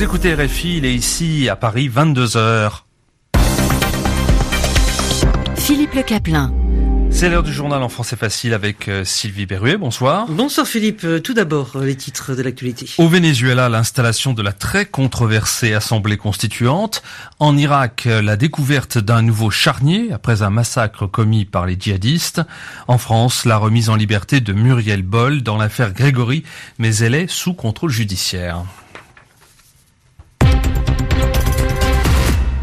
Vous écoutez RFI, il est ici à Paris, 22h. Philippe Le Caplin. C'est l'heure du journal en français facile avec euh, Sylvie Berruet. Bonsoir. Bonsoir Philippe. Euh, tout d'abord, euh, les titres de l'actualité. Au Venezuela, l'installation de la très controversée Assemblée constituante. En Irak, la découverte d'un nouveau charnier après un massacre commis par les djihadistes. En France, la remise en liberté de Muriel Boll dans l'affaire Grégory, mais elle est sous contrôle judiciaire.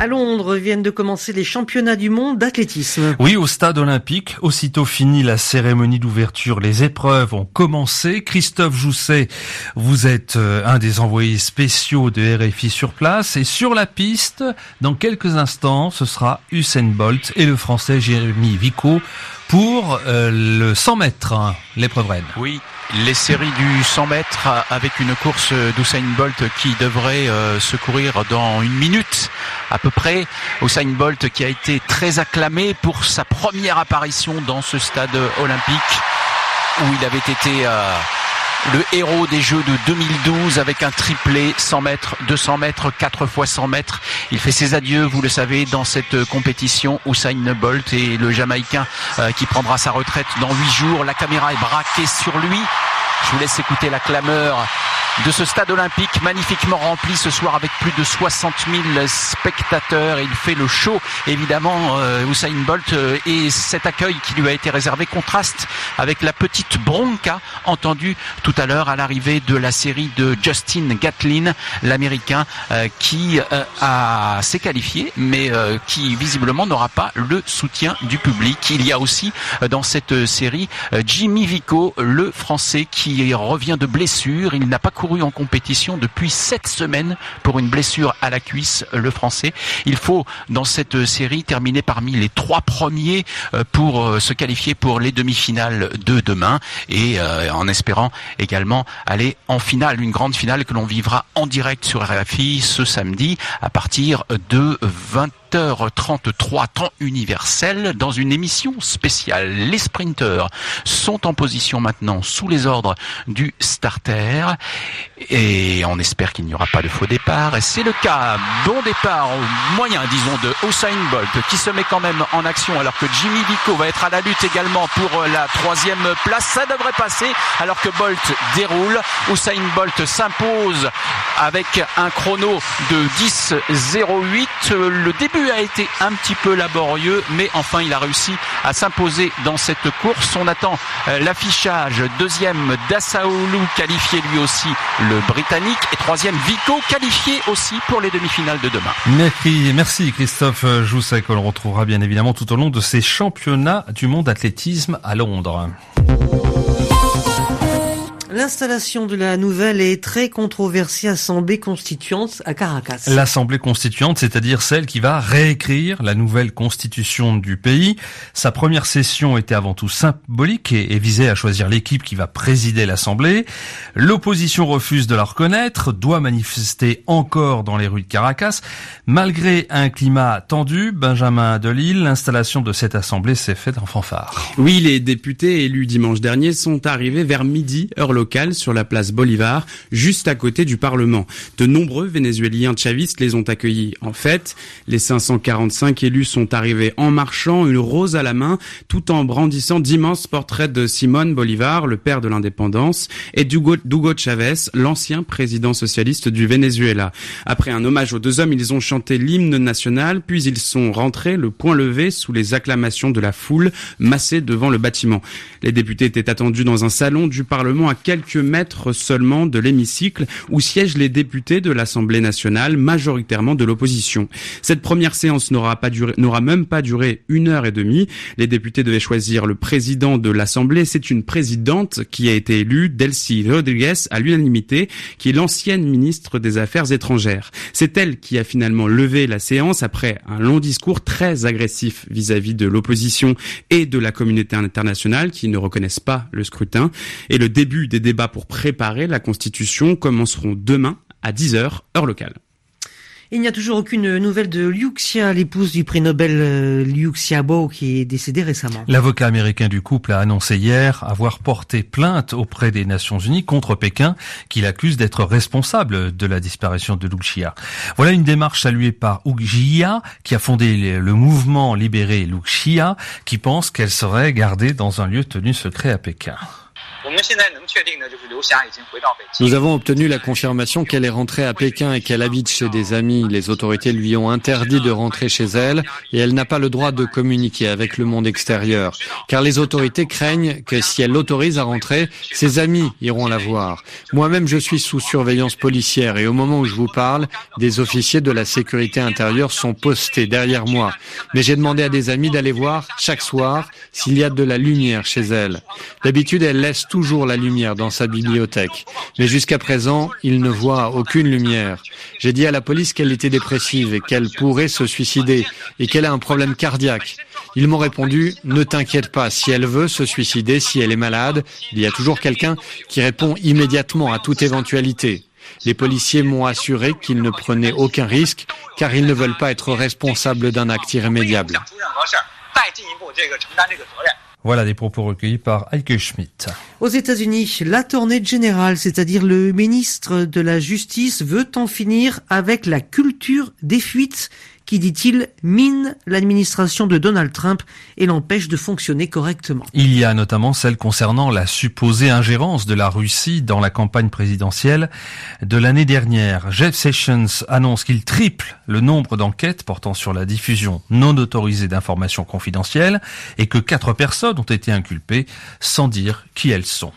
À Londres viennent de commencer les championnats du monde d'athlétisme. Oui, au stade olympique. Aussitôt fini la cérémonie d'ouverture, les épreuves ont commencé. Christophe Jousset, vous êtes euh, un des envoyés spéciaux de RFI sur place. Et sur la piste, dans quelques instants, ce sera Usain Bolt et le français Jérémy Vico pour euh, le 100 mètres, hein, l'épreuve reine. Oui, les séries du 100 mètres avec une course d'Usain Bolt qui devrait euh, se courir dans une minute à peu près. Usain Bolt qui a été très acclamé pour sa première apparition dans ce stade olympique où il avait été euh, le héros des Jeux de 2012 avec un triplé 100 mètres, 200 mètres, 4 fois 100 mètres. Il fait ses adieux, vous le savez, dans cette compétition. Usain Bolt et le Jamaïcain euh, qui prendra sa retraite dans 8 jours. La caméra est braquée sur lui. Je vous laisse écouter la clameur de ce stade olympique magnifiquement rempli ce soir avec plus de 60 000 spectateurs. Il fait le show, évidemment, euh, Usain Bolt euh, et cet accueil qui lui a été réservé contraste avec la petite bronca entendue tout à l'heure à l'arrivée de la série de Justin Gatlin, l'américain euh, qui a s'est qualifié mais qui visiblement n'aura pas le soutien du public. Il y a aussi dans cette série Jimmy Vico, le français qui revient de blessure. Il n'a pas couru en compétition depuis sept semaines pour une blessure à la cuisse, le français. Il faut, dans cette série, terminer parmi les trois premiers euh, pour euh, se qualifier pour les demi-finales de demain et euh, en espérant également aller en finale, une grande finale que l'on vivra en direct sur RFI ce samedi à partir de 20 h 33 temps universel dans une émission spéciale. Les sprinteurs sont en position maintenant sous les ordres du starter et on espère qu'il n'y aura pas de faux départ. C'est le cas. Bon départ moyen, disons, de Usain Bolt qui se met quand même en action alors que Jimmy Vico va être à la lutte également pour la troisième place. Ça devrait passer alors que Bolt déroule. Usain Bolt s'impose avec un chrono de 10.08. Le début a été un petit peu laborieux, mais enfin il a réussi à s'imposer dans cette course. On attend euh, l'affichage. Deuxième, Dassaoulou qualifié lui aussi le Britannique. Et troisième, Vico qualifié aussi pour les demi-finales de demain. Merci, merci Christophe Jousset, qu'on retrouvera bien évidemment tout au long de ces championnats du monde d'athlétisme à Londres. L'installation de la nouvelle et très controversée Assemblée constituante à Caracas. L'Assemblée constituante, c'est-à-dire celle qui va réécrire la nouvelle constitution du pays. Sa première session était avant tout symbolique et, visait à choisir l'équipe qui va présider l'Assemblée. L'opposition refuse de la reconnaître, doit manifester encore dans les rues de Caracas. Malgré un climat tendu, Benjamin Delille, l'installation de cette Assemblée s'est faite en fanfare. Oui, les députés élus dimanche dernier sont arrivés vers midi, heure locale sur la place Bolivar, juste à côté du Parlement. De nombreux Vénézuéliens chavistes les ont accueillis. En fait, les 545 élus sont arrivés en marchant, une rose à la main, tout en brandissant d'immenses portraits de Simone Bolivar, le père de l'indépendance, et d'Hugo Chavez, l'ancien président socialiste du Venezuela. Après un hommage aux deux hommes, ils ont chanté l'hymne national, puis ils sont rentrés le poing levé sous les acclamations de la foule massée devant le bâtiment. Les députés étaient attendus dans un salon du Parlement à quelques mètres seulement de l'hémicycle où siègent les députés de l'Assemblée nationale, majoritairement de l'opposition. Cette première séance n'aura pas duré, n'aura même pas duré une heure et demie. Les députés devaient choisir le président de l'Assemblée. C'est une présidente qui a été élue, Delcy Rodriguez, à l'unanimité, qui est l'ancienne ministre des Affaires étrangères. C'est elle qui a finalement levé la séance après un long discours très agressif vis-à-vis de l'opposition et de la communauté internationale qui ne reconnaissent pas le scrutin. Et le début des débats pour préparer la Constitution commenceront demain à 10h, heure locale. Il n'y a toujours aucune nouvelle de Liu Xia, l'épouse du prix Nobel euh, Liu Xiaobo qui est décédée récemment. L'avocat américain du couple a annoncé hier avoir porté plainte auprès des Nations Unies contre Pékin qui l'accuse d'être responsable de la disparition de Liu Xia. Voilà une démarche saluée par Hu Jia qui a fondé le mouvement libéré Liu Xia qui pense qu'elle serait gardée dans un lieu tenu secret à Pékin. Nous avons obtenu la confirmation qu'elle est rentrée à Pékin et qu'elle habite chez des amis. Les autorités lui ont interdit de rentrer chez elle et elle n'a pas le droit de communiquer avec le monde extérieur. Car les autorités craignent que si elle l'autorise à rentrer, ses amis iront la voir. Moi-même, je suis sous surveillance policière et au moment où je vous parle, des officiers de la sécurité intérieure sont postés derrière moi. Mais j'ai demandé à des amis d'aller voir chaque soir s'il y a de la lumière chez elle. D'habitude, elle laisse toujours la lumière dans sa bibliothèque. Mais jusqu'à présent, il ne voit aucune lumière. J'ai dit à la police qu'elle était dépressive et qu'elle pourrait se suicider et qu'elle a un problème cardiaque. Ils m'ont répondu, ne t'inquiète pas, si elle veut se suicider, si elle est malade, il y a toujours quelqu'un qui répond immédiatement à toute éventualité. Les policiers m'ont assuré qu'ils ne prenaient aucun risque car ils ne veulent pas être responsables d'un acte irrémédiable. Voilà des propos recueillis par Heike Schmidt. Aux États-Unis, l'attorney général, c'est-à-dire le ministre de la Justice, veut en finir avec la culture des fuites qui, dit-il, mine l'administration de Donald Trump et l'empêche de fonctionner correctement. Il y a notamment celle concernant la supposée ingérence de la Russie dans la campagne présidentielle de l'année dernière. Jeff Sessions annonce qu'il triple le nombre d'enquêtes portant sur la diffusion non autorisée d'informations confidentielles et que quatre personnes ont été inculpées sans dire qui elles sont.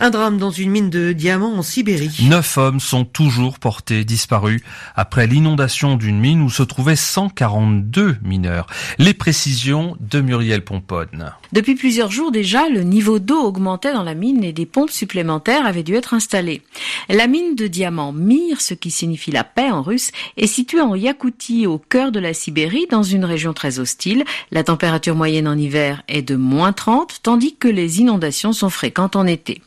Un drame dans une mine de diamants en Sibérie. Neuf hommes sont toujours portés disparus après l'inondation d'une mine où se trouvaient 142 mineurs. Les précisions de Muriel Pomponne. Depuis plusieurs jours déjà, le niveau d'eau augmentait dans la mine et des pompes supplémentaires avaient dû être installées. La mine de diamants Mir, ce qui signifie la paix en russe, est située en Yakoutie, au cœur de la Sibérie, dans une région très hostile. La température moyenne en hiver est de moins 30, tandis que les inondations sont fréquentes en été.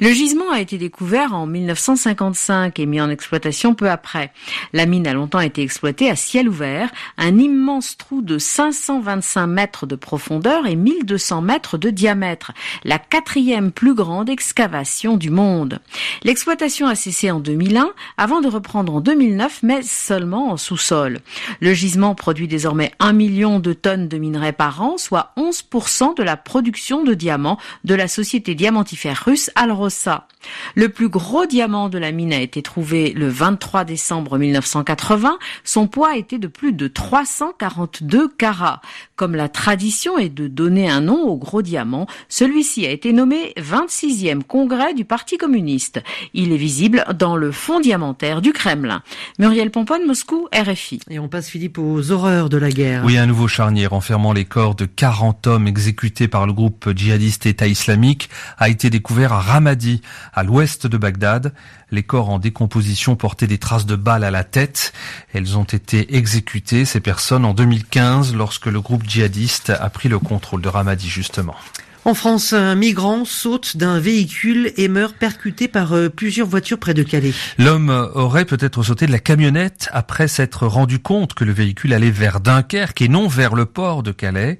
Le gisement a été découvert en 1955 et mis en exploitation peu après. La mine a longtemps été exploitée à ciel ouvert, un immense trou de 525 mètres de profondeur et 1200 mètres de diamètre, la quatrième plus grande excavation du monde. L'exploitation a cessé en 2001 avant de reprendre en 2009 mais seulement en sous-sol. Le gisement produit désormais 1 million de tonnes de minerais par an, soit 11% de la production de diamants de la société diamantifère russe Alrosa. Le plus gros diamant de la mine a été trouvé le 23 décembre 1980. Son poids était de plus de 342 carats. Comme la tradition est de donner un nom au gros diamant, celui-ci a été nommé 26e congrès du Parti communiste. Il est visible dans le fond diamantaire du Kremlin. Muriel Pomponne, Moscou, RFI. Et on passe, Philippe, aux horreurs de la guerre. Oui, un nouveau charnier renfermant les corps de 40 hommes exécutés par le groupe djihadiste État islamique a été découvert à Ramadi, à l'ouest de Bagdad. Les corps en décomposition portaient des traces de balles à la tête. Elles ont été exécutées, ces personnes, en 2015, lorsque le groupe djihadiste a pris le contrôle de Ramadi, justement. En France, un migrant saute d'un véhicule et meurt percuté par euh, plusieurs voitures près de Calais. L'homme aurait peut-être sauté de la camionnette après s'être rendu compte que le véhicule allait vers Dunkerque et non vers le port de Calais.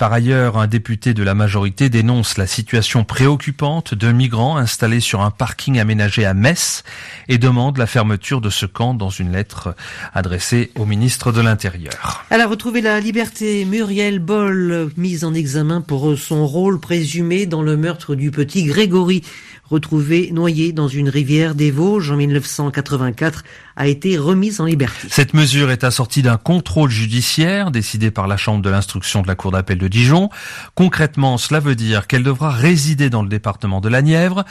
Par ailleurs, un député de la majorité dénonce la situation préoccupante de migrants installés sur un parking aménagé à Metz et demande la fermeture de ce camp dans une lettre adressée au ministre de l'Intérieur. Elle a retrouvé la liberté. Muriel Boll, mise en examen pour son rôle présumé dans le meurtre du petit Grégory retrouvé noyé dans une rivière des Vosges en 1984, a été remise en liberté. Cette mesure est assortie d'un contrôle judiciaire décidé par la Chambre de l'instruction de la Cour d'appel de Dijon. Concrètement, cela veut dire qu'elle devra résider dans le département de la Nièvre,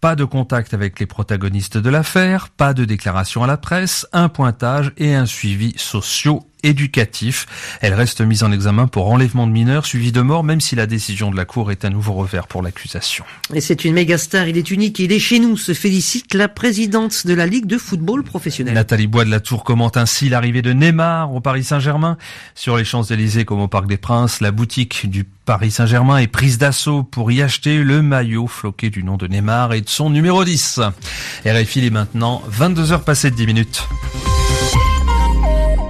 pas de contact avec les protagonistes de l'affaire, pas de déclaration à la presse, un pointage et un suivi sociaux éducatif. Elle reste mise en examen pour enlèvement de mineurs suivi de mort, même si la décision de la Cour est un nouveau revers pour l'accusation. Et c'est une méga star, il est unique, il est chez nous, se félicite la présidente de la Ligue de football professionnel. Nathalie Bois de la Tour commente ainsi l'arrivée de Neymar au Paris Saint-Germain. Sur les Champs-Élysées comme au Parc des Princes, la boutique du Paris Saint-Germain est prise d'assaut pour y acheter le maillot floqué du nom de Neymar et de son numéro 10. RFI est maintenant 22h passées de 10 minutes.